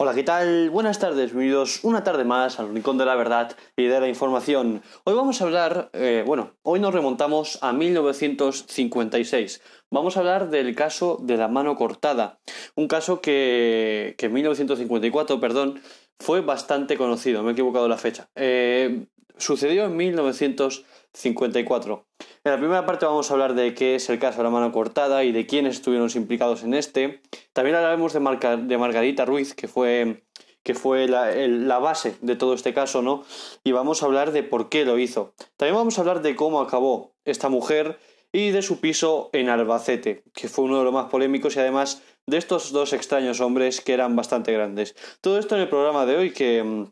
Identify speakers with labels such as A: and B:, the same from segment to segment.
A: Hola, ¿qué tal? Buenas tardes, bienvenidos una tarde más al Rincón de la Verdad y de la Información. Hoy vamos a hablar, eh, bueno, hoy nos remontamos a 1956. Vamos a hablar del caso de la mano cortada, un caso que, que en 1954, perdón, fue bastante conocido, me he equivocado la fecha. Eh, sucedió en 1954. En la primera parte vamos a hablar de qué es el caso de la mano cortada y de quiénes estuvieron implicados en este. También hablaremos de, de Margarita Ruiz, que fue, que fue la, la, base de todo este caso, ¿no? Y vamos a hablar de por qué lo hizo. También vamos a hablar de cómo acabó esta mujer y de su piso en Albacete, que fue uno de los más polémicos y además de estos dos extraños hombres que eran bastante grandes. Todo esto en el programa de hoy que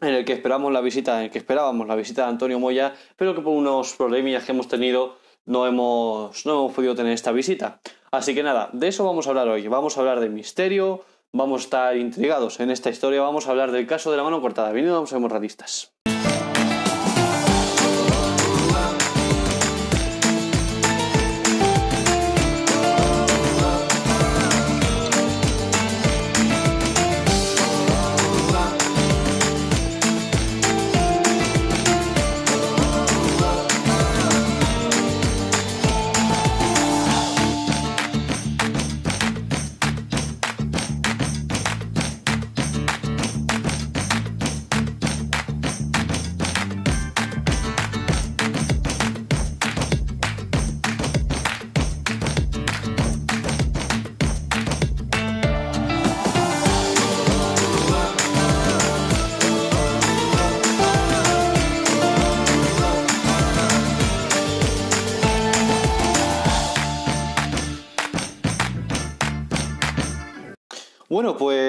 A: en el que esperamos la visita, en el que esperábamos la visita de Antonio Moya, pero que por unos problemillas que hemos tenido no hemos, no hemos podido tener esta visita. Así que nada, de eso vamos a hablar hoy. Vamos a hablar de misterio, vamos a estar intrigados en esta historia, vamos a hablar del caso de la mano cortada. Bienvenidos a Hemorradistas.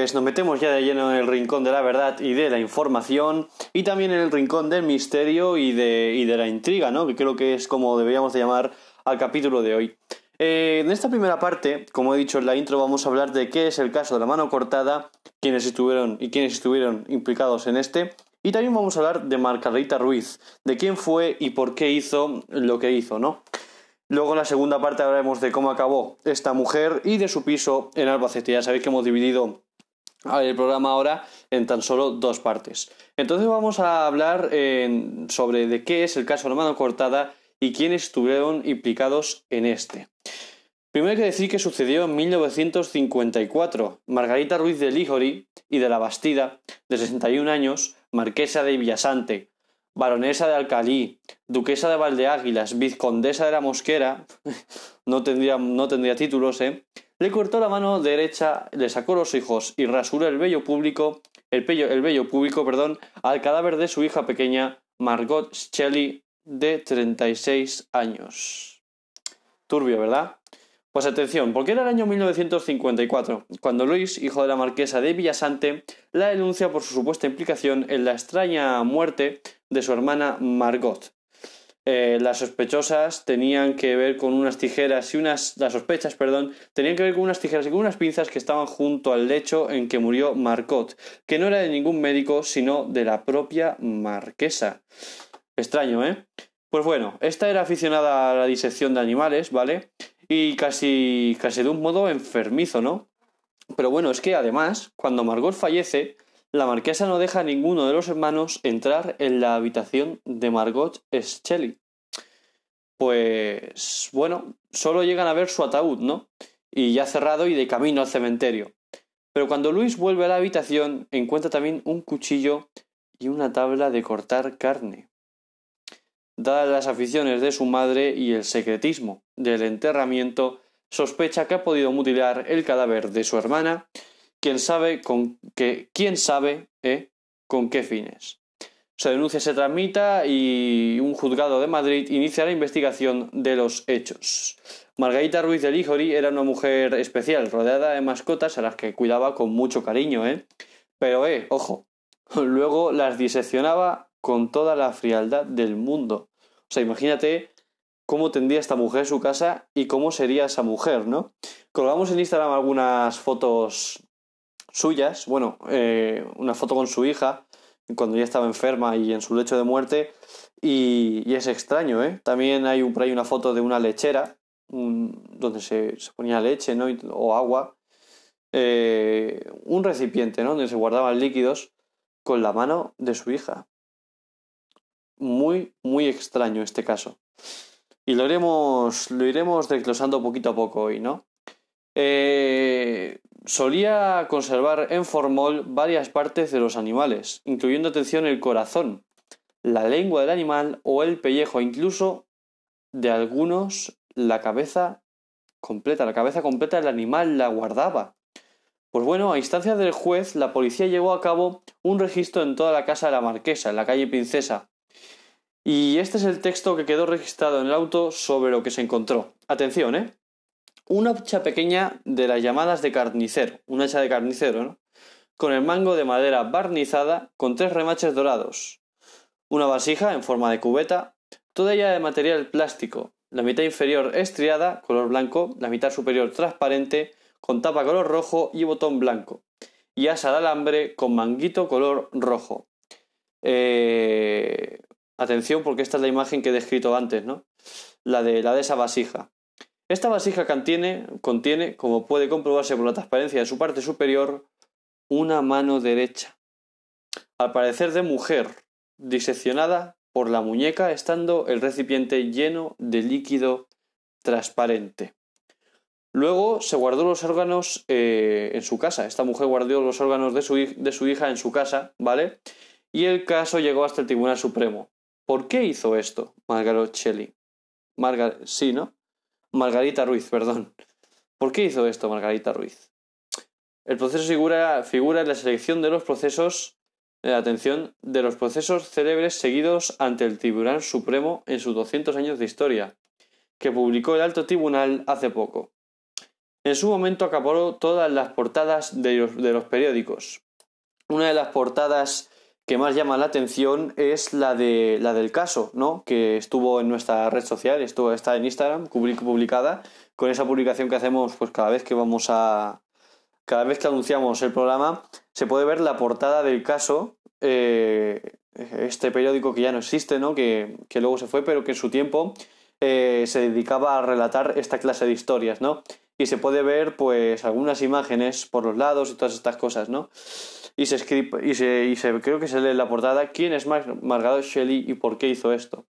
A: Pues nos metemos ya de lleno en el rincón de la verdad y de la información y también en el rincón del misterio y de, y de la intriga, ¿no? Que creo que es como deberíamos de llamar al capítulo de hoy. Eh, en esta primera parte, como he dicho en la intro, vamos a hablar de qué es el caso de la mano cortada, quiénes estuvieron y quiénes estuvieron implicados en este, y también vamos a hablar de Margarita Ruiz, de quién fue y por qué hizo lo que hizo, ¿no? Luego en la segunda parte hablaremos de cómo acabó esta mujer y de su piso en Albacete. Ya sabéis que hemos dividido el programa ahora en tan solo dos partes. Entonces vamos a hablar sobre de qué es el caso de la mano cortada y quiénes estuvieron implicados en este. Primero hay que decir que sucedió en 1954. Margarita Ruiz de Lijori y de la Bastida, de 61 años, marquesa de Villasante, baronesa de Alcalí, duquesa de Valdeáguilas, vizcondesa de la Mosquera, no tendría, no tendría títulos, ¿eh? Le cortó la mano derecha, le sacó los hijos y rasuró el vello público, el, el vello público, perdón, al cadáver de su hija pequeña, Margot Shelley, de 36 años. Turbio, ¿verdad? Pues atención, porque era el año 1954, cuando Luis, hijo de la marquesa de Villasante, la denuncia por su supuesta implicación en la extraña muerte de su hermana Margot. Eh, las sospechosas tenían que ver con unas tijeras y unas. Las sospechas, perdón, tenían que ver con unas tijeras y con unas pinzas que estaban junto al lecho en que murió Margot, que no era de ningún médico, sino de la propia marquesa. Extraño, ¿eh? Pues bueno, esta era aficionada a la disección de animales, ¿vale? y casi, casi de un modo enfermizo, ¿no? Pero bueno, es que además, cuando Margot fallece, la marquesa no deja a ninguno de los hermanos entrar en la habitación de Margot Shelley. Pues bueno, solo llegan a ver su ataúd, ¿no? Y ya cerrado y de camino al cementerio. Pero cuando Luis vuelve a la habitación, encuentra también un cuchillo y una tabla de cortar carne dadas las aficiones de su madre y el secretismo del enterramiento, sospecha que ha podido mutilar el cadáver de su hermana, quién sabe con qué, quién sabe eh, con qué fines. Su denuncia se tramita y un juzgado de Madrid inicia la investigación de los hechos. Margarita Ruiz de Lijori era una mujer especial, rodeada de mascotas a las que cuidaba con mucho cariño, ¿eh? Pero, eh, ojo, luego las diseccionaba con toda la frialdad del mundo. O sea, imagínate cómo tendría esta mujer su casa y cómo sería esa mujer, ¿no? Colgamos en Instagram algunas fotos suyas, bueno, eh, una foto con su hija cuando ya estaba enferma y en su lecho de muerte y, es extraño, ¿eh? También hay por ahí una foto de una lechera donde se, ponía leche ¿no? o agua, eh, un recipiente ¿no? donde se guardaban líquidos con la mano de su hija. Muy, muy extraño este caso. Y lo iremos, lo iremos desglosando poquito a poco hoy, ¿no? Eh, solía conservar en formol varias partes de los animales, incluyendo atención el corazón, la lengua del animal o el pellejo, incluso de algunos la cabeza completa, la cabeza completa del animal la guardaba. Pues bueno, a instancia del juez, la policía llevó a cabo un registro en toda la casa de la marquesa, en la calle Princesa. Y este es el texto que quedó registrado en el auto sobre lo que se encontró. Atención, ¿eh? Una hacha pequeña de las llamadas de carnicero, una hacha de carnicero, ¿no? Con el mango de madera barnizada con tres remaches dorados. Una vasija en forma de cubeta, toda ella de material plástico, la mitad inferior estriada, color blanco, la mitad superior transparente, con tapa color rojo y botón blanco, y asa de alambre con manguito color rojo. Eh, atención porque esta es la imagen que he descrito antes, ¿no? La de, la de esa vasija. Esta vasija contiene, contiene, como puede comprobarse por la transparencia de su parte superior, una mano derecha. Al parecer de mujer, diseccionada por la muñeca, estando el recipiente lleno de líquido transparente. Luego se guardó los órganos eh, en su casa. Esta mujer guardó los órganos de su, hija en su casa, ¿vale? Y el caso llegó hasta el Tribunal Supremo. ¿Por qué hizo esto Margaret Shelley? sí, ¿no? Margarita Ruiz, perdón. ¿Por qué hizo esto Margarita Ruiz? El proceso figura, en la selección de los procesos de atención de los procesos célebres seguidos ante el Tribunal Supremo en sus 200 años de historia, que publicó el Alto Tribunal hace poco. En su momento acaparó todas las portadas de los, periódicos. Una de las portadas que más llama la atención es la de la del caso, ¿no? Que estuvo en nuestra red social, estuvo está en Instagram, publicada, con esa publicación que hacemos pues cada vez que vamos a cada vez que anunciamos el programa, se puede ver la portada del caso, eh, este periódico que ya no existe, ¿no? Que, que, luego se fue, pero que en su tiempo eh, se dedicaba a relatar esta clase de historias, ¿no? Y se puede ver pues algunas imágenes por los lados y todas estas cosas, ¿no? Y se, escribe, y se, creo que se lee en la portada quién es Margaret Shelley y por qué hizo esto.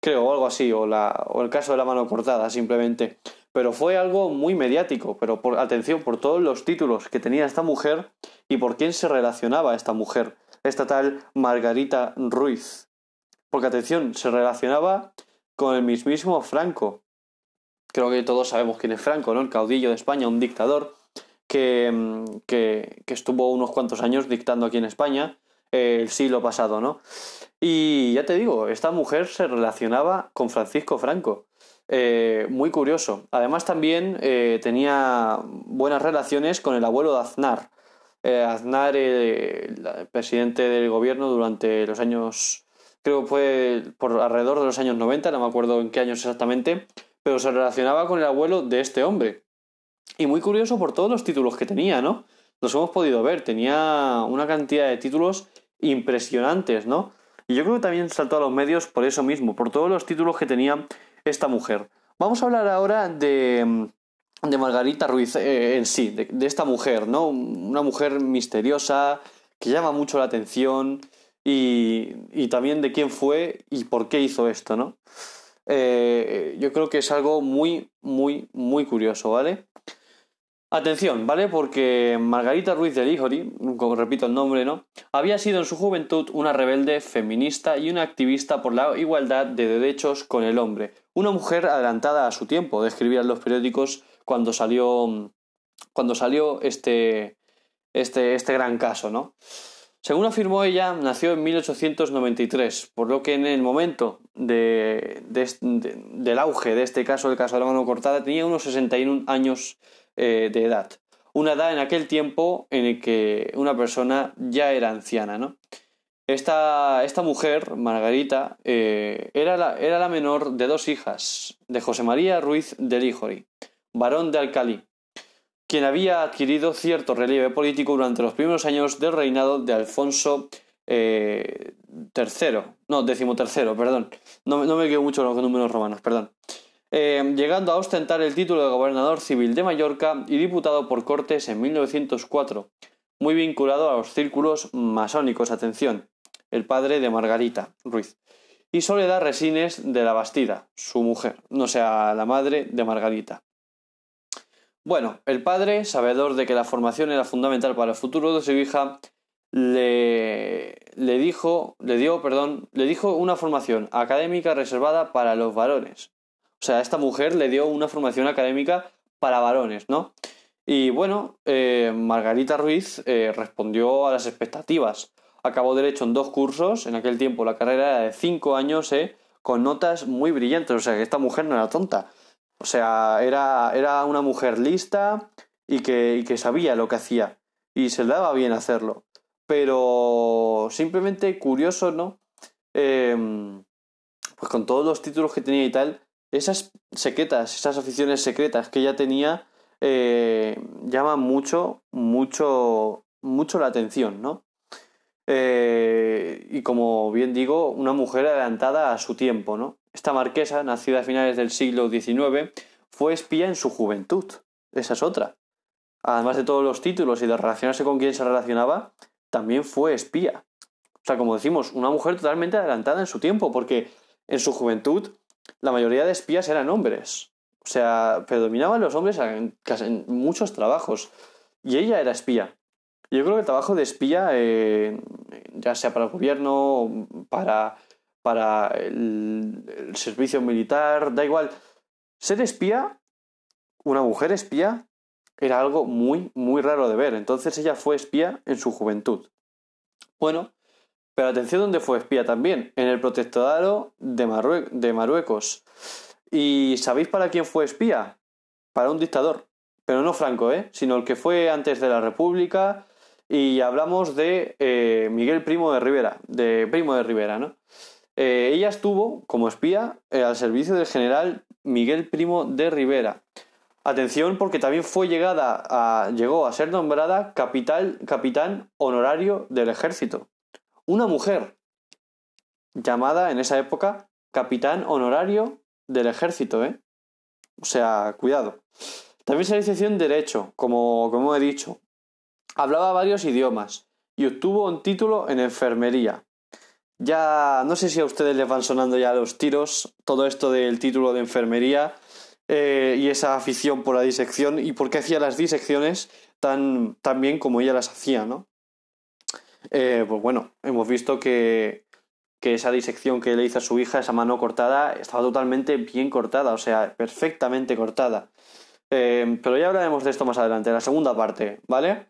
A: Creo, o algo así, o, la, o el caso de la mano cortada, simplemente. Pero fue algo muy mediático, pero por atención, por todos los títulos que tenía esta mujer y por quién se relacionaba esta mujer, esta tal Margarita Ruiz. Porque atención, se relacionaba con el mismísimo Franco, creo que todos sabemos quién es Franco, ¿no? El caudillo de España, un dictador que, mm, que, estuvo unos cuantos años dictando aquí en España eh, el siglo pasado, ¿no? Y ya te digo, esta mujer se relacionaba con Francisco Franco. Eh, muy curioso. Además también eh, tenía buenas relaciones con el abuelo de Aznar. Aznar, el presidente del gobierno durante los años, creo que fue por alrededor de los años 90, no me acuerdo en qué años exactamente, pero se relacionaba con el abuelo de este hombre. Y muy curioso por todos los títulos que tenía, ¿no? Los hemos podido ver, tenía una cantidad de títulos impresionantes, ¿no? Y yo creo que también saltó a los medios por eso mismo, por todos los títulos que tenía esta mujer. Vamos a hablar ahora de, de Margarita Ruiz eh, en sí, de, de, esta mujer, ¿no? Una mujer misteriosa, que llama mucho la atención y, y también de quién fue y por qué hizo esto, ¿no? Eh, yo creo que es algo muy, muy, muy curioso, ¿vale? Atención, ¿vale? Porque Margarita Ruiz de Lijori, como repito el nombre, ¿no? Había sido en su juventud una rebelde feminista y una activista por la igualdad de derechos con el hombre. Una mujer adelantada a su tiempo, describían los periódicos cuando salió, cuando salió este, este, este gran caso, ¿no? Según afirmó ella, nació en 1893, por lo que en el momento de, del auge de este caso, el caso de la mano cortada, tenía unos 61 años eh, de edad. Una edad en aquel tiempo en el que una persona ya era anciana, ¿no? Esta, esta mujer, Margarita, eh, era, la, era la menor de dos hijas, de José María Ruiz de Líjori, varón de Alcalí, quien había adquirido cierto relieve político durante los primeros años del reinado de Alfonso III, eh, no, decimotercero, perdón, no, no me quedo mucho con los números romanos, perdón. eh, llegando a ostentar el título de gobernador civil de Mallorca y diputado por Cortes en 1904, muy vinculado a los círculos masónicos, atención, el padre de Margarita Ruiz, y Soledad Resines de la Bastida, su mujer, no sea la madre de Margarita. Bueno, el padre, sabedor de que la formación era fundamental para el futuro de su hija, le, le dijo, le dio, perdón, le dijo una formación académica reservada para los varones. O sea, esta mujer le dio una formación académica para varones, ¿no? Y bueno, eh, Margarita Ruiz eh, respondió a las expectativas. Acabó derecho en dos cursos, en aquel tiempo la carrera era de cinco años, ¿eh? con notas muy brillantes, o sea que esta mujer no era tonta. O sea, era, era una mujer lista y que, que sabía lo que hacía. Y se le daba bien hacerlo. Pero simplemente curioso, ¿no? Em, pues con todos los títulos que tenía y tal, esas secretas, esas aficiones secretas que ella tenía, eh, llaman mucho, mucho, mucho la atención, ¿no? Eh, y como bien digo, una mujer adelantada a su tiempo, ¿no? Esta marquesa, nacida a finales del siglo XIX, fue espía en su juventud. Esa es otra. Además de todos los títulos y de relacionarse con quien se relacionaba, también fue espía. O sea, como decimos, una mujer totalmente adelantada en su tiempo, porque en su juventud la mayoría de espías eran hombres. O sea, predominaban los hombres en, en muchos trabajos. Y ella era espía. Yo creo que el trabajo de espía, eh, ya sea para el gobierno, para, para el, servicio militar, da igual. Ser espía, una mujer espía, era algo muy, muy raro de ver. Entonces ella fue espía en su juventud. Bueno, pero atención donde fue espía también, en el protectorado de, de Marruecos. ¿Y sabéis para quién fue espía? Para un dictador. Pero no Franco, ¿eh? Sino el que fue antes de la República. Y hablamos de eh, Miguel Primo de Rivera. De Primo de Rivera, ¿no? Eh, ella estuvo como espía eh, al servicio del general Miguel Primo de Rivera. Atención porque también fue llegada a, llegó a ser nombrada capital, capitán honorario del ejército. Una mujer llamada en esa época capitán honorario del ejército, ¿eh? O sea, cuidado. También se licenció en Derecho, como, como he dicho. Hablaba varios idiomas y obtuvo un título en enfermería. Ya no sé si a ustedes les van sonando ya los tiros, todo esto del título de enfermería eh, y esa afición por la disección y por qué hacía las disecciones tan, tan bien como ella las hacía, ¿no? Eh, pues bueno, hemos visto que que esa disección que le hizo a su hija, esa mano cortada, estaba totalmente bien cortada, o sea, perfectamente cortada. Eh, pero ya hablaremos de esto más adelante, en la segunda parte, ¿vale?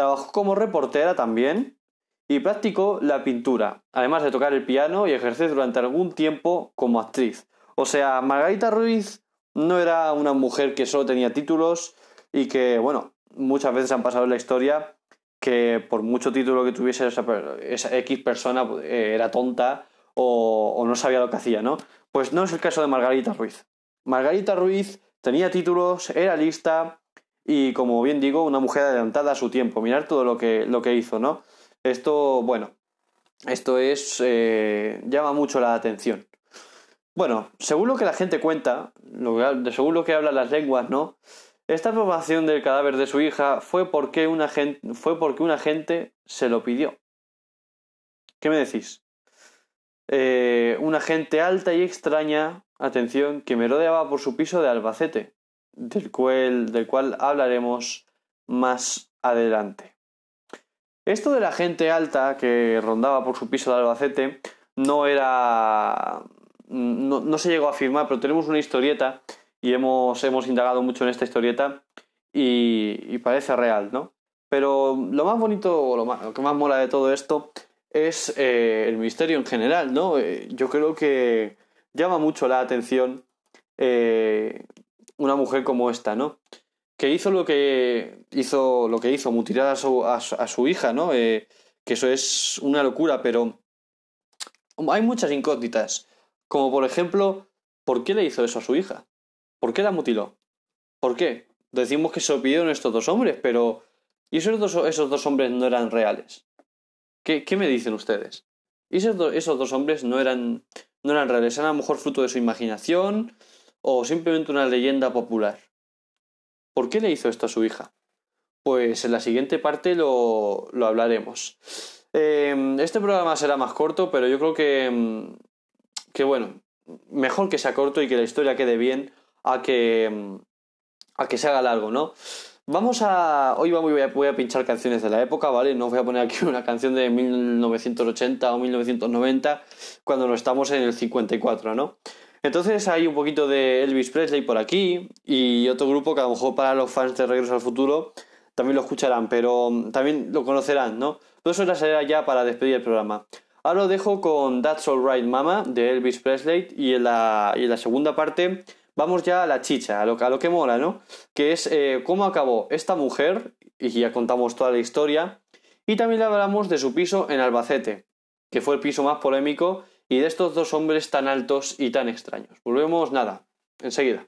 A: Trabajó como reportera también y practicó la pintura, además de tocar el piano y ejercer durante algún tiempo como actriz. O sea, Margarita Ruiz no era una mujer que solo tenía títulos y que, bueno, muchas veces han pasado en la historia que por mucho título que tuviese esa, X persona eh, era tonta o, no sabía lo que hacía, ¿no? Pues no es el caso de Margarita Ruiz. Margarita Ruiz tenía títulos, era lista y, como bien digo, una mujer adelantada a su tiempo. Mirar todo lo que, lo que hizo, ¿no? Esto, bueno, esto es. Eh, llama mucho la atención. Bueno, según lo que la gente cuenta, lo según lo que hablan las lenguas, ¿no? Esta aprobación del cadáver de su hija fue porque, una gente, fue porque un agente se lo pidió. ¿Qué me decís? Eh, una gente alta y extraña, atención, que me rodeaba por su piso de Albacete, del cual, del cual hablaremos más adelante. Esto de la gente alta que rondaba por su piso de Albacete no era. no, no se llegó a afirmar, pero tenemos una historieta y hemos, hemos indagado mucho en esta historieta y, parece real, ¿no? Pero lo más bonito, o lo, que más mola de todo esto es eh, el misterio en general, ¿no? Eh, yo creo que llama mucho la atención eh, una mujer como esta, ¿no? Que hizo lo que hizo, lo que hizo mutilar a su, a, su hija, ¿no? que eso es una locura, pero hay muchas incógnitas. Como por ejemplo, ¿por qué le hizo eso a su hija? ¿Por qué la mutiló? ¿Por qué? Decimos que se lo pidieron estos dos hombres, pero ¿y esos dos, esos dos hombres no eran reales? ¿Qué, qué me dicen ustedes? ¿Y esos, esos dos hombres no eran, no eran reales? ¿Eran a lo mejor fruto de su imaginación? O simplemente una leyenda popular? ¿Por qué le hizo esto a su hija? Pues en la siguiente parte lo, lo hablaremos. Eh, este programa será más corto, pero yo creo que, mm, que, bueno, mejor que sea corto y que la historia quede bien a que, mm, a que se haga largo, ¿no? Vamos a. Hoy voy a, voy a pinchar canciones de la época, ¿vale? No voy a poner aquí una canción de 1980 o 1990 cuando no estamos en el 54, ¿no? Entonces hay un poquito de Elvis Presley por aquí y otro grupo que a lo mejor para los fans de Regreso al Futuro también lo escucharán, pero también lo conocerán, ¿no? Todo eso será ya para despedir el programa. Ahora lo dejo con That's Alright Mama de Elvis Presley y en la, y en la segunda parte vamos ya a la chicha, a lo, a lo que mola, ¿no? Que es eh, cómo acabó esta mujer, y ya contamos toda la historia, y también le hablamos de su piso en Albacete, que fue el piso más polémico, y de estos dos hombres tan altos y tan extraños. Volvemos nada, enseguida.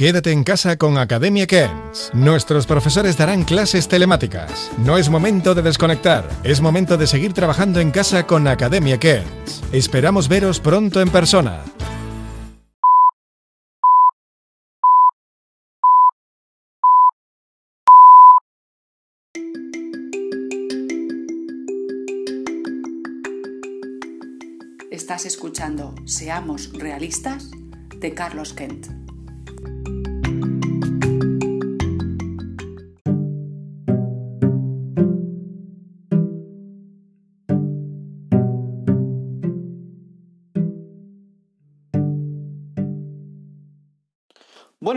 B: Quédate en casa con Academia Cairns. Nuestros profesores darán clases telemáticas. No es momento de desconectar, es momento de seguir trabajando en casa con Academia Cairns. Esperamos veros pronto en persona.
C: Estás escuchando Seamos Realistas de Carlos Kent.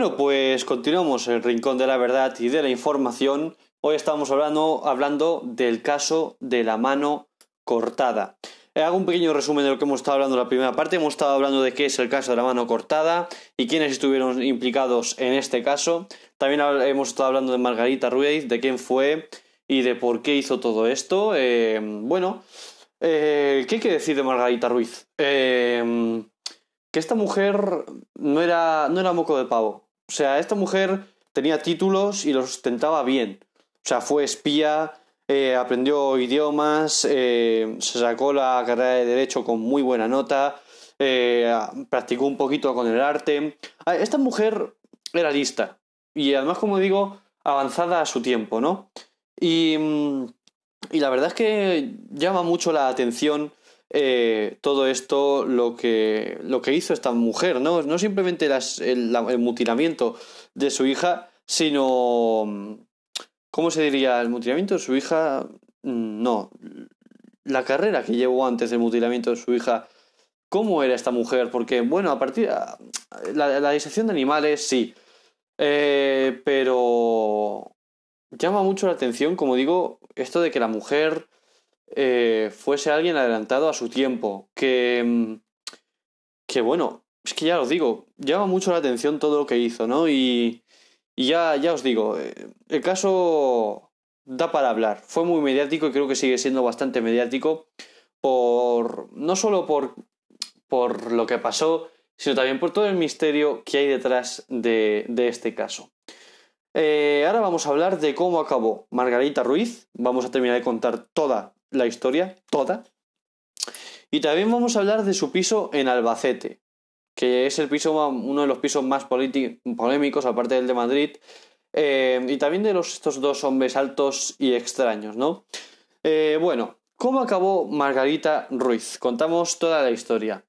A: Bueno, pues continuamos en el Rincón de la Verdad y de la Información. Hoy estamos hablando, hablando del caso de la mano cortada. Eh, hago un pequeño resumen de lo que hemos estado hablando en la primera parte. Hemos estado hablando de qué es el caso de la mano cortada y quiénes estuvieron implicados en este caso. También hemos estado hablando de Margarita Ruiz, de quién fue y de por qué hizo todo esto. Eh, bueno, eh, ¿qué hay que decir de Margarita Ruiz? que esta mujer no era, no era moco de pavo. O sea, esta mujer tenía títulos y los ostentaba bien. O sea, fue espía, eh, aprendió idiomas, eh, se sacó la carrera de Derecho con muy buena nota, eh, practicó un poquito con el arte. Ah, esta mujer era lista y además, como digo, avanzada a su tiempo, ¿no? Y, mm, y la verdad es que llama mucho la atención eh, todo esto lo que, lo que hizo esta mujer, ¿no? No simplemente el, mutilamiento de su hija, sino... ¿Cómo se diría? El mutilamiento de su hija... Mm, no. La carrera que llevó antes del mutilamiento de su hija cómo era esta mujer, porque, bueno, a partir la, la disección de animales, sí, eh, pero llama mucho la atención, como digo, esto de que la mujer eh, fuese alguien adelantado a su tiempo, que, mm, que bueno, es que ya os digo, llama mucho la atención todo lo que hizo, ¿no? Y, y ya, ya os digo, eh, el caso da para hablar, fue muy mediático y creo que sigue siendo bastante mediático por no solo por, por lo que pasó, sino también por todo el misterio que hay detrás de, de este caso. Eh, ahora vamos a hablar de cómo acabó Margarita Ruiz. Vamos a terminar de contar toda la historia, toda. Y también vamos a hablar de su piso en Albacete, que es el piso, uno de los pisos más polémicos, aparte del de Madrid. Eh, y también de los, estos dos hombres altos y extraños, ¿no? Eh, bueno, ¿cómo acabó Margarita Ruiz? Contamos toda la historia.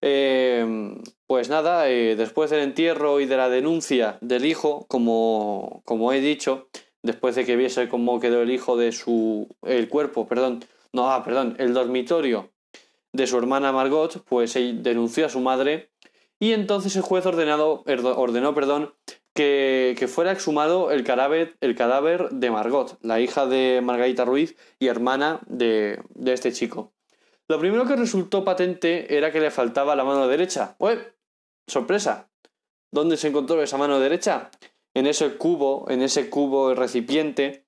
A: Eh, pues nada, después del entierro y de la denuncia del hijo, como, como he dicho, después de que viese cómo quedó el hijo de su. el cuerpo, perdón. No, ah, perdón, el dormitorio de su hermana Margot, pues él denunció a su madre y entonces el juez ordenado, ordenó perdón, que, que, fuera exhumado el cadáver, el cadáver de Margot, la hija de Margarita Ruiz y hermana de, de este chico. Lo primero que resultó patente era que le faltaba la mano derecha. ¡Ué! ¡Sorpresa! ¿Dónde se encontró esa mano derecha? En ese cubo, en ese cubo recipiente,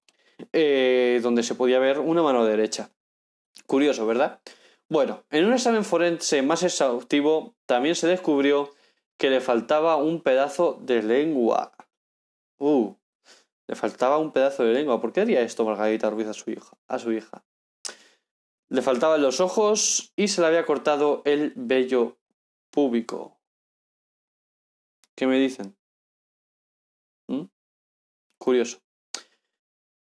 A: eh, donde se podía ver una mano derecha. Curioso, ¿verdad? Bueno, en un examen forense más exhaustivo también se descubrió que le faltaba un pedazo de lengua. Uh, le faltaba un pedazo de lengua. ¿Por qué haría esto Margarita Ruiz a su hija? A su hija? Le faltaban los ojos y se le había cortado el vello púbico. ¿Qué me dicen? Curioso.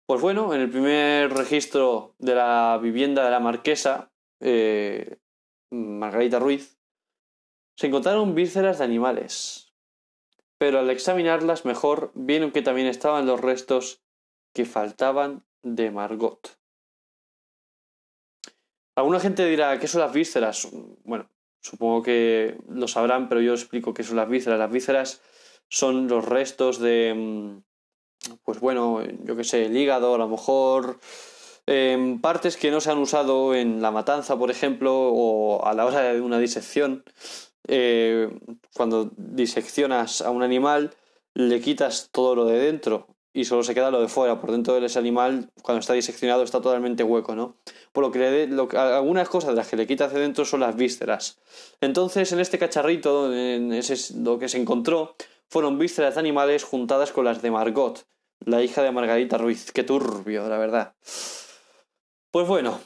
A: Pues bueno, en el primer registro de la vivienda de la marquesa, eh, Margarita Ruiz, se encontraron vísceras de animales. Pero al examinarlas mejor, vieron que también estaban los restos que faltaban de Margot. Alguna gente dirá, ¿qué son las vísceras? Bueno, supongo que lo sabrán, pero yo explico qué son las vísceras. Las vísceras son los restos de, mm, pues bueno, yo qué sé, el hígado, a lo mejor em, partes que no se han usado en la matanza, por ejemplo, o a la hora de una disección. Eh, cuando diseccionas a un animal, le quitas todo lo de dentro y solo se queda lo de fuera. Por dentro de ese animal, cuando está diseccionado, está totalmente hueco, ¿no? Por lo que, lo, algunas cosas de las que le quita hacia dentro son las vísceras. Entonces, en este cacharrito, en ese, lo que se encontró, fueron vísceras de animales juntadas con las de Margot, la hija de Margarita Ruiz. Qué turbio, la verdad. Pues bueno,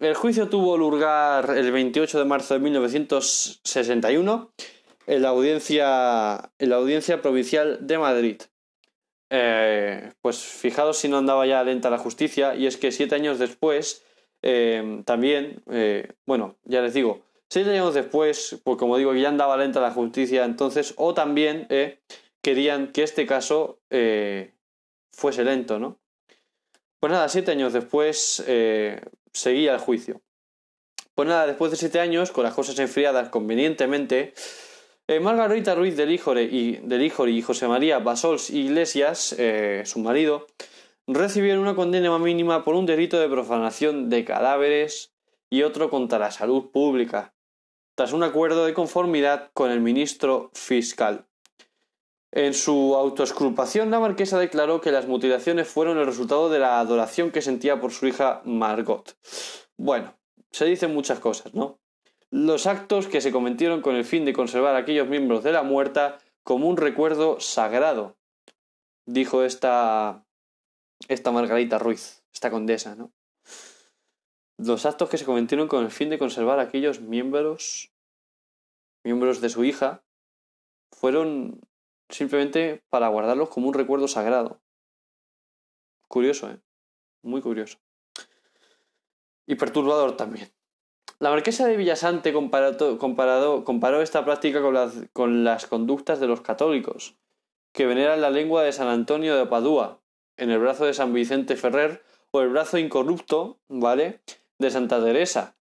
A: el juicio tuvo lugar el 28 de marzo de 1961 en la audiencia, en la audiencia provincial de Madrid. Eh, pues fijados si no andaba ya lenta la justicia, y es que siete años después, eh, también, eh, bueno, ya les digo, siete años después, pues como digo, ya andaba lenta la justicia, entonces, o también querían que este caso fuese lento, ¿no? Pues nada, siete años después seguía el juicio. Pues nada, después de siete años, con las cosas enfriadas convenientemente, eh, Margarita Ruiz del Híjole y, del y José María Basols Iglesias, eh, su marido, recibieron una condena mínima por un delito de profanación de cadáveres y otro contra la salud pública, tras un acuerdo de conformidad con el ministro fiscal. En su autoexculpación, la marquesa declaró que las mutilaciones fueron el resultado de la adoración que sentía por su hija Margot. Bueno, se dicen muchas cosas, ¿no? los actos que se cometieron con el fin de conservar a aquellos miembros de la muerta como un recuerdo sagrado, dijo esta, esta Margarita Ruiz, esta condesa, ¿no? Los actos que se cometieron con el fin de conservar a aquellos miembros, miembros de su hija, fueron simplemente para guardarlos como un recuerdo sagrado. Curioso, ¿eh? Muy curioso. Y perturbador también. La marquesa de Villasante comparó, esta práctica con las, con las conductas de los católicos, que veneran la lengua de San Antonio de Padua, en el brazo de San Vicente Ferrer, o el brazo incorrupto, ¿vale?, de Santa Teresa,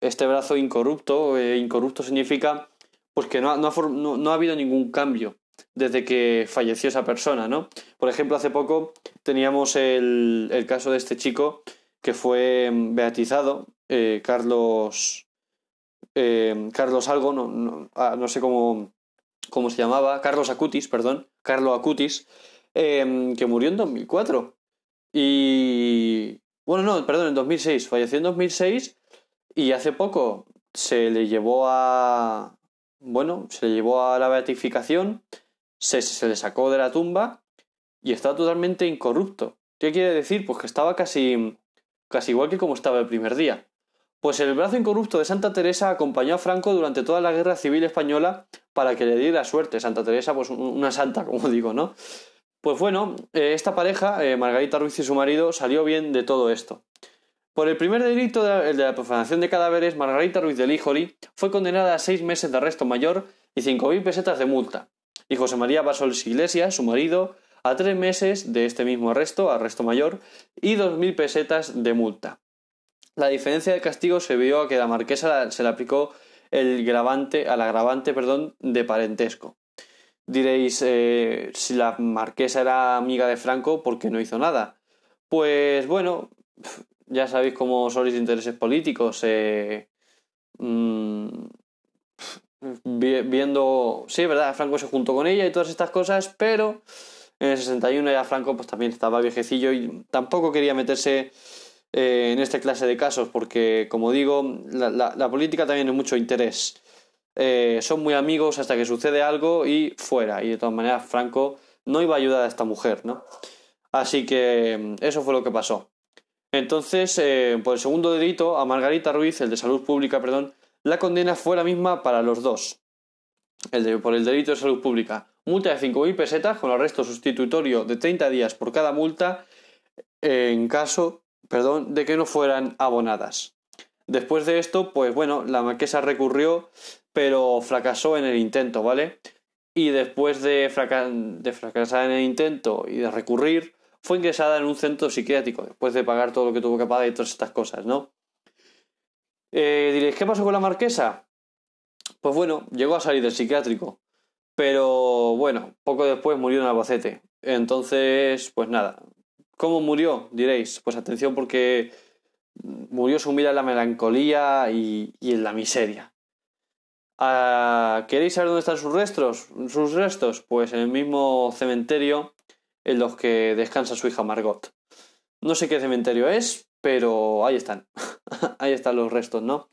A: este brazo incorrupto, eh, incorrupto significa pues que no ha, no, ha habido ningún cambio desde que falleció esa persona, ¿no? Por ejemplo, hace poco teníamos el, el caso de este chico que fue beatizado, eh, Carlos, eh, Carlos algo, no, ah, sé cómo, se llamaba, Carlos Acutis, perdón, Carlos Acutis, eh, que murió en 2004. Y... Bueno, no, perdón, en 2006, falleció en 2006 y hace poco se le llevó a... Bueno, se le llevó a la beatificación, se, se le sacó de la tumba y está totalmente incorrupto. ¿Qué quiere decir? Pues que estaba casi, casi igual que como estaba el primer día. Pues el brazo incorrupto de Santa Teresa acompañó a Franco durante toda la guerra civil española para que le diera suerte. Santa Teresa, pues una santa, como digo, ¿no? Pues bueno, eh, esta pareja, eh, Margarita Ruiz y su marido, salió bien de todo esto. Por el primer delito de la, profanación de cadáveres, Margarita Ruiz de Lijori fue condenada a seis meses de arresto mayor y cinco mil pesetas de multa. Y José María Basols Iglesias, su marido, a tres meses de este mismo arresto, arresto mayor, y dos mil pesetas de multa. La diferencia de castigo se vio a que la marquesa se le aplicó el gravante, al agravante perdón, de parentesco. Diréis, eh, si la marquesa era amiga de Franco, ¿por qué no hizo nada? Pues bueno, ya sabéis cómo son los intereses políticos. Eh, mm, viendo, sí, verdad, Franco se juntó con ella y todas estas cosas, pero en el 61 ya Franco pues también estaba viejecillo y tampoco quería meterse eh, en esta clase de casos porque, como digo, la, la política también es mucho interés. Eh, son muy amigos hasta que sucede algo y fuera. Y de todas maneras, Franco no iba a ayudar a esta mujer, ¿no? Así que eso fue lo que pasó. Entonces, eh, por el segundo delito, a Margarita Ruiz, el de salud pública, perdón, la condena fue la misma para los dos. El de, por el delito de salud pública, multa de 5.000 pesetas con arresto sustitutorio de 30 días por cada multa en caso, perdón, de que no fueran abonadas. Después de esto, pues bueno, la marquesa recurrió pero fracasó en el intento, ¿vale? Y después de, fracasar en el intento y de recurrir, fue ingresada en un centro psiquiátrico, después de pagar todo lo que tuvo que pagar y todas estas cosas, ¿no? Eh, diréis, ¿qué pasó con la marquesa? Pues bueno, llegó a salir del psiquiátrico, pero bueno, poco después murió en Albacete. Entonces, pues nada. ¿Cómo murió? Diréis, pues atención porque murió sumida en la melancolía y en la miseria. Ah, ¿Queréis saber dónde están sus restos? Sus restos, pues en el mismo cementerio en los que descansa su hija Margot. No sé qué cementerio es, pero ahí están. ahí están los restos, ¿no?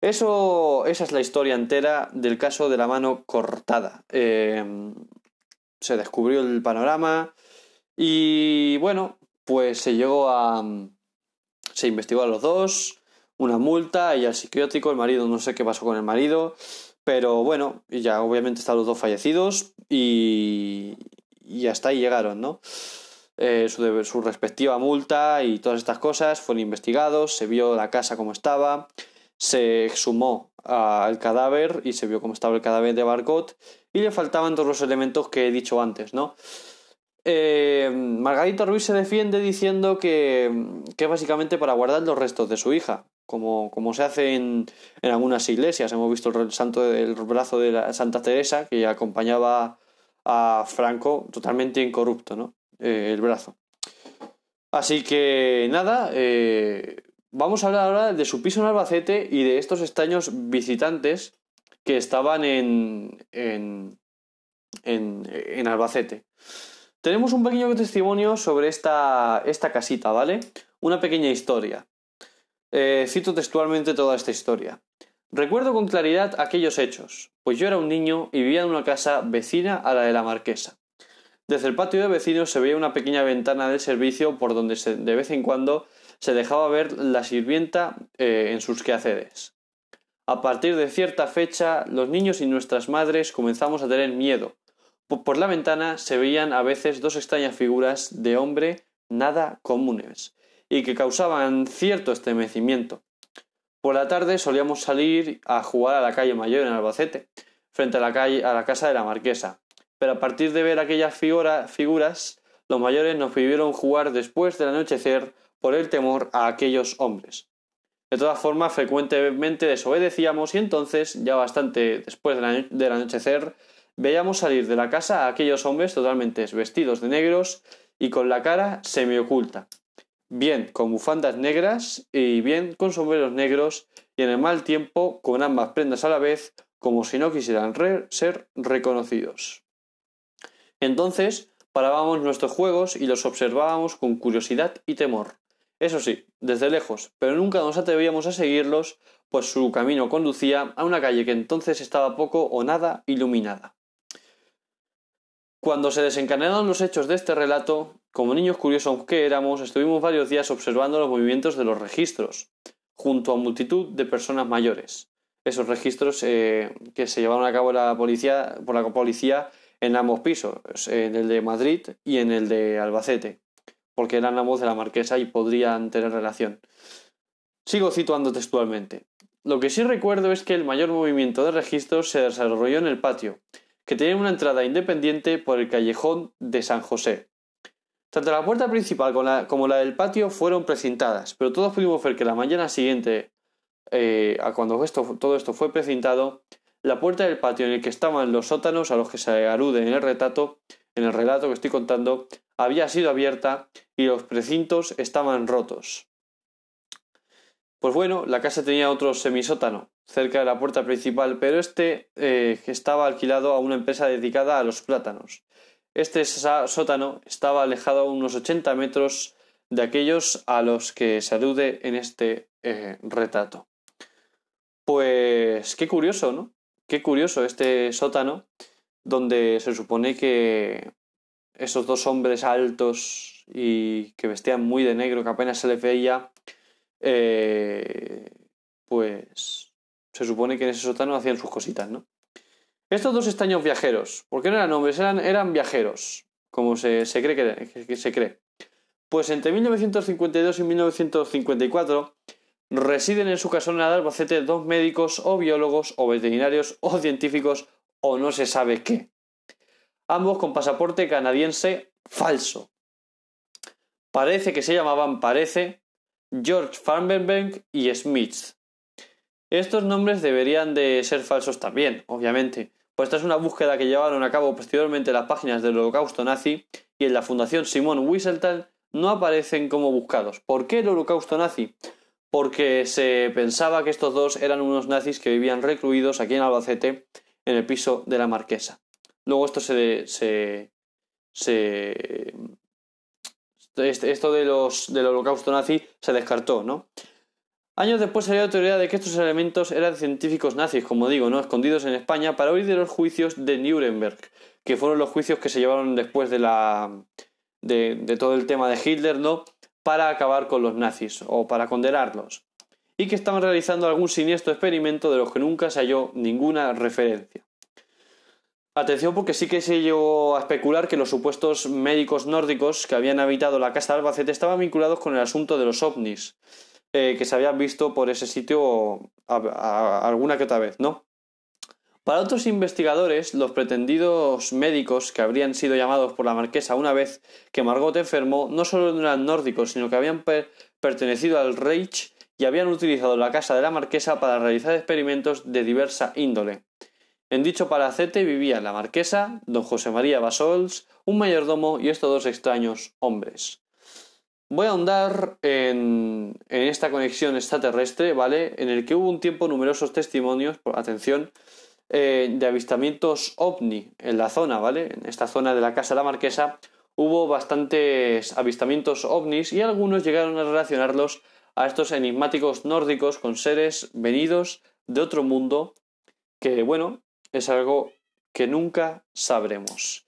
A: Eso, esa es la historia entera del caso de la mano cortada. Em, se descubrió el panorama y bueno, pues se llegó a... Se investigó a los dos, una multa y al psiquiátrico, el marido no sé qué pasó con el marido, pero bueno, ya obviamente están los dos fallecidos y, y hasta ahí llegaron, ¿no? Eh, su, su, respectiva multa y todas estas cosas fueron investigados, se vio la casa como estaba, se exhumó al cadáver y se vio cómo estaba el cadáver de Barcot y le faltaban todos los elementos que he dicho antes, ¿no? Eh, Margarita Ruiz se defiende diciendo que, que básicamente para guardar los restos de su hija, como, como se hace en, en, algunas iglesias. Hemos visto el santo del brazo de la Santa Teresa que acompañaba a Franco totalmente incorrupto, ¿no? Eh, el brazo. Así que nada, eh, vamos a hablar ahora de su piso en Albacete y de estos extraños visitantes que estaban en, en, en, en Albacete. Tenemos un pequeño testimonio sobre esta, esta casita, ¿vale? Una pequeña historia. Eh, cito textualmente toda esta historia. Recuerdo con claridad aquellos hechos, pues yo era un niño y vivía en una casa vecina a la de la marquesa. Desde el patio de vecinos se veía una pequeña ventana del servicio por donde de vez en cuando se dejaba ver la sirvienta eh, en sus quehaceres. A partir de cierta fecha, los niños y nuestras madres comenzamos a tener miedo, por la ventana se veían a veces dos extrañas figuras de hombre nada comunes y que causaban cierto estremecimiento. Por la tarde solíamos salir a jugar a la calle Mayor en Albacete, frente a la, calle, a la casa de la marquesa. Pero a partir de ver aquellas figuras, los mayores nos prohibieron jugar después del anochecer por el temor a aquellos hombres. De todas formas, frecuentemente desobedecíamos y entonces, ya bastante después del anochecer, veíamos salir de la casa a aquellos hombres totalmente vestidos de negros y con la cara semioculta, bien con bufandas negras y bien con sombreros negros y en el mal tiempo con ambas prendas a la vez como si no quisieran ser reconocidos. Entonces parábamos nuestros juegos y los observábamos con curiosidad y temor. Eso sí, desde lejos, pero nunca nos atrevíamos a seguirlos, pues su camino conducía a una calle que entonces estaba poco o nada iluminada. Cuando se desencadenaron los hechos de este relato, como niños curiosos que éramos, estuvimos varios días observando los movimientos de los registros, junto a multitud de personas mayores. Esos registros eh, que se llevaron a cabo la policía, por la policía en ambos pisos, en el de Madrid y en el de Albacete, porque eran ambos de la marquesa y podrían tener relación. Sigo citando textualmente. Lo que sí recuerdo es que el mayor movimiento de registros se desarrolló en el patio, que tenía una entrada independiente por el callejón de San José. Tanto la puerta principal como la, del patio fueron precintadas, pero todos pudimos ver que la mañana siguiente, eh, a cuando todo esto fue precintado, la puerta del patio en el que estaban los sótanos a los que se alude en el retrato, en el relato que estoy contando, había sido abierta y los precintos estaban rotos. Pues bueno, la casa tenía otro semisótano cerca de la puerta principal, pero este eh, estaba alquilado a una empresa dedicada a los plátanos. Este sótano estaba alejado a unos 80 metros de aquellos a los que se alude en este eh, retrato. Pues qué curioso, ¿no? Qué curioso este sótano donde se supone que esos dos hombres altos y que vestían muy de negro, que apenas se les veía, eh, pues se supone que en ese sótano hacían sus cositas, ¿no? Estos dos extraños viajeros, ¿por qué no eran hombres? Eran, viajeros, como se, cree que, se cree. Pues entre 1952 y 1954 residen en su casona de Albacete dos médicos o biólogos o veterinarios o científicos o no se sabe qué. Ambos con pasaporte canadiense falso. Parece que se llamaban, parece, George Farbenberg y Smith. Estos nombres deberían de ser falsos también, obviamente, pues esta es una búsqueda que llevaron a cabo posteriormente las páginas del holocausto nazi y en la Fundación Simon Wieselthal no aparecen como buscados. ¿Por qué el holocausto nazi? Porque se pensaba que estos dos eran unos nazis que vivían recluidos aquí en Albacete en el piso de la marquesa. Luego esto se, se, se este, esto de los, del holocausto nazi se descartó, ¿no? Años después salió la teoría de que estos elementos eran científicos nazis, como digo, ¿no? escondidos en España para huir de los juicios de Nuremberg, que fueron los juicios que se llevaron después de la de, de todo el tema de Hitler, ¿no? Para acabar con los nazis o para condenarlos, y que estaban realizando algún siniestro experimento de los que nunca se halló ninguna referencia. Atención porque sí que se llegó a especular que los supuestos médicos nórdicos que habían habitado la casa de Albacete estaban vinculados con el asunto de los ovnis, eh, que se habían visto por ese sitio alguna que otra vez, ¿no? Para otros investigadores, los pretendidos médicos que habrían sido llamados por la marquesa una vez que Margot enfermó no solo eran nórdicos, sino que habían pertenecido al Reich y habían utilizado la casa de la marquesa para realizar experimentos de diversa índole. En dicho palacete vivían la marquesa, don José María Basols, un mayordomo y estos dos extraños hombres. Voy a ahondar en, esta conexión extraterrestre, ¿vale? En el que hubo un tiempo numerosos testimonios, atención, eh, de avistamientos ovni en la zona, ¿vale? En esta zona de la Casa de la Marquesa hubo bastantes avistamientos ovnis y algunos llegaron a relacionarlos a estos enigmáticos nórdicos con seres venidos de otro mundo que, bueno, es algo que nunca sabremos.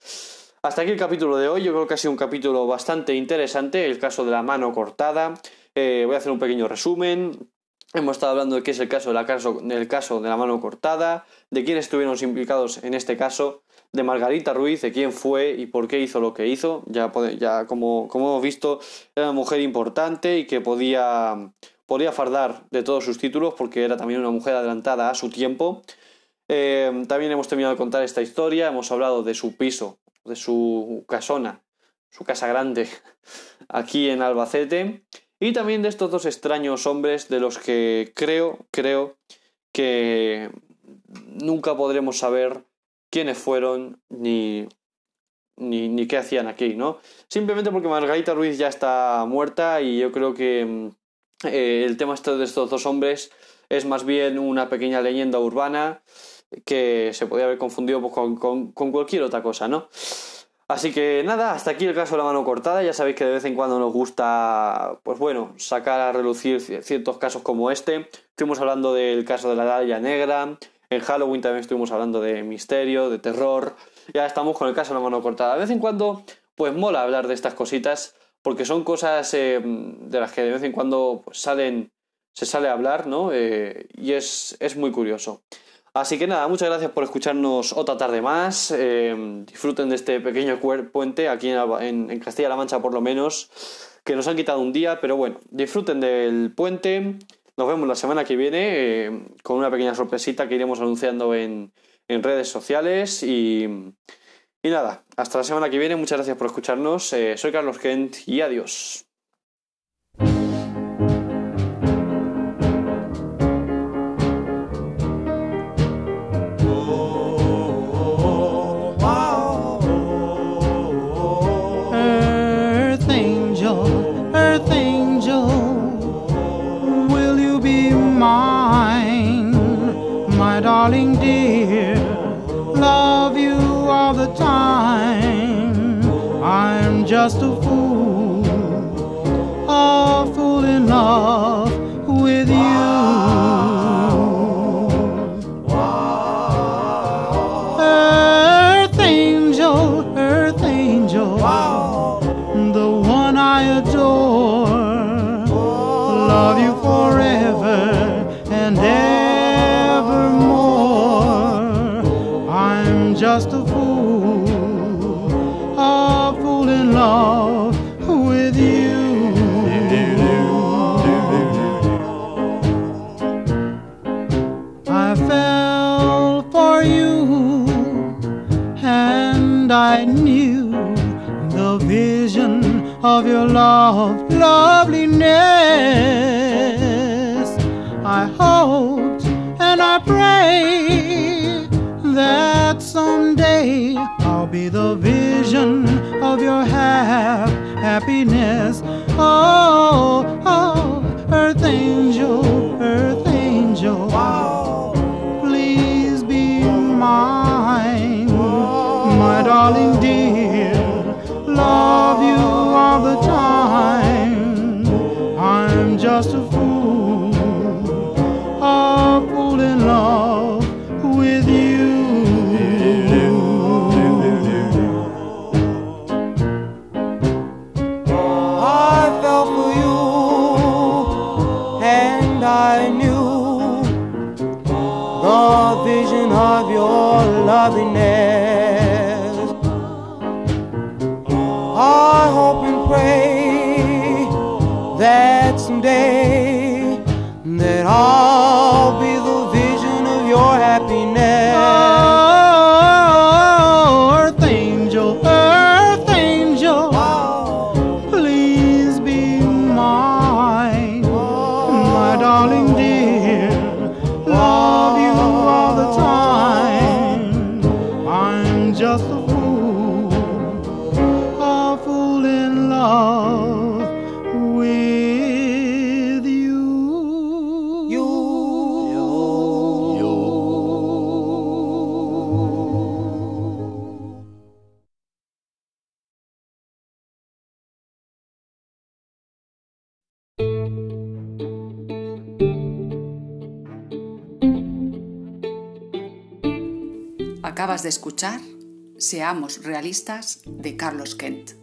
A: Hasta aquí el capítulo de hoy. Yo creo que ha sido un capítulo bastante interesante. El caso de la mano cortada. Eh, voy a hacer un pequeño resumen. Hemos estado hablando de qué es el caso, de la caso, caso de la mano cortada, de quiénes estuvieron implicados en este caso, de Margarita Ruiz, de quién fue y por qué hizo lo que hizo. Ya, ya como, como hemos visto, era una mujer importante y que podía, podía fardar de todos sus títulos porque era también una mujer adelantada a su tiempo. Eh, también hemos terminado de contar esta historia, hemos hablado de su piso, de su casona, su casa grande aquí en Albacete. Y también de estos dos extraños hombres de los que creo, creo que nunca podremos saber quiénes fueron ni, ni, qué hacían aquí, ¿no? Simplemente porque Margarita Ruiz ya está muerta y yo creo que mm, eh, el tema este de estos dos hombres es más bien una pequeña leyenda urbana que se podría haber confundido pues, con, con cualquier otra cosa, ¿no? Así que nada, hasta aquí el caso de la mano cortada. Ya sabéis que de vez en cuando nos gusta, pues bueno, sacar a relucir ciertos casos como este. Estuvimos hablando del caso de la Dalia Negra. En Halloween también estuvimos hablando de misterio, de terror. Ya estamos con el caso de la mano cortada. De vez en cuando, pues mola hablar de estas cositas porque son cosas eh, de las que de vez en cuando pues, salen, se sale a hablar, ¿no? Eh, y es, es muy curioso. Así que nada, muchas gracias por escucharnos otra tarde más. Eh, disfruten de este pequeño puente aquí en, Castilla-La Mancha por lo menos, que nos han quitado un día, pero bueno, disfruten del puente. Nos vemos la semana que viene eh, con una pequeña sorpresita que iremos anunciando en, redes sociales y, nada, hasta la semana que viene. Muchas gracias por escucharnos. Eh, soy Carlos Kent y adiós.
D: Just a fool, a fool in love with you. I fell for you, and I knew the vision of your love, loveliness. I hoped and I prayed that someday I'll be the vision of your ha- happiness. Oh, oh, earth angel, earth angel, please be mine, my darling dear. Love you all the time. I'm just a fool, loveliness. I hope and pray that someday that I'll be the vision of your happiness.
C: De escuchar Seamos Realistas de Carlos Kent.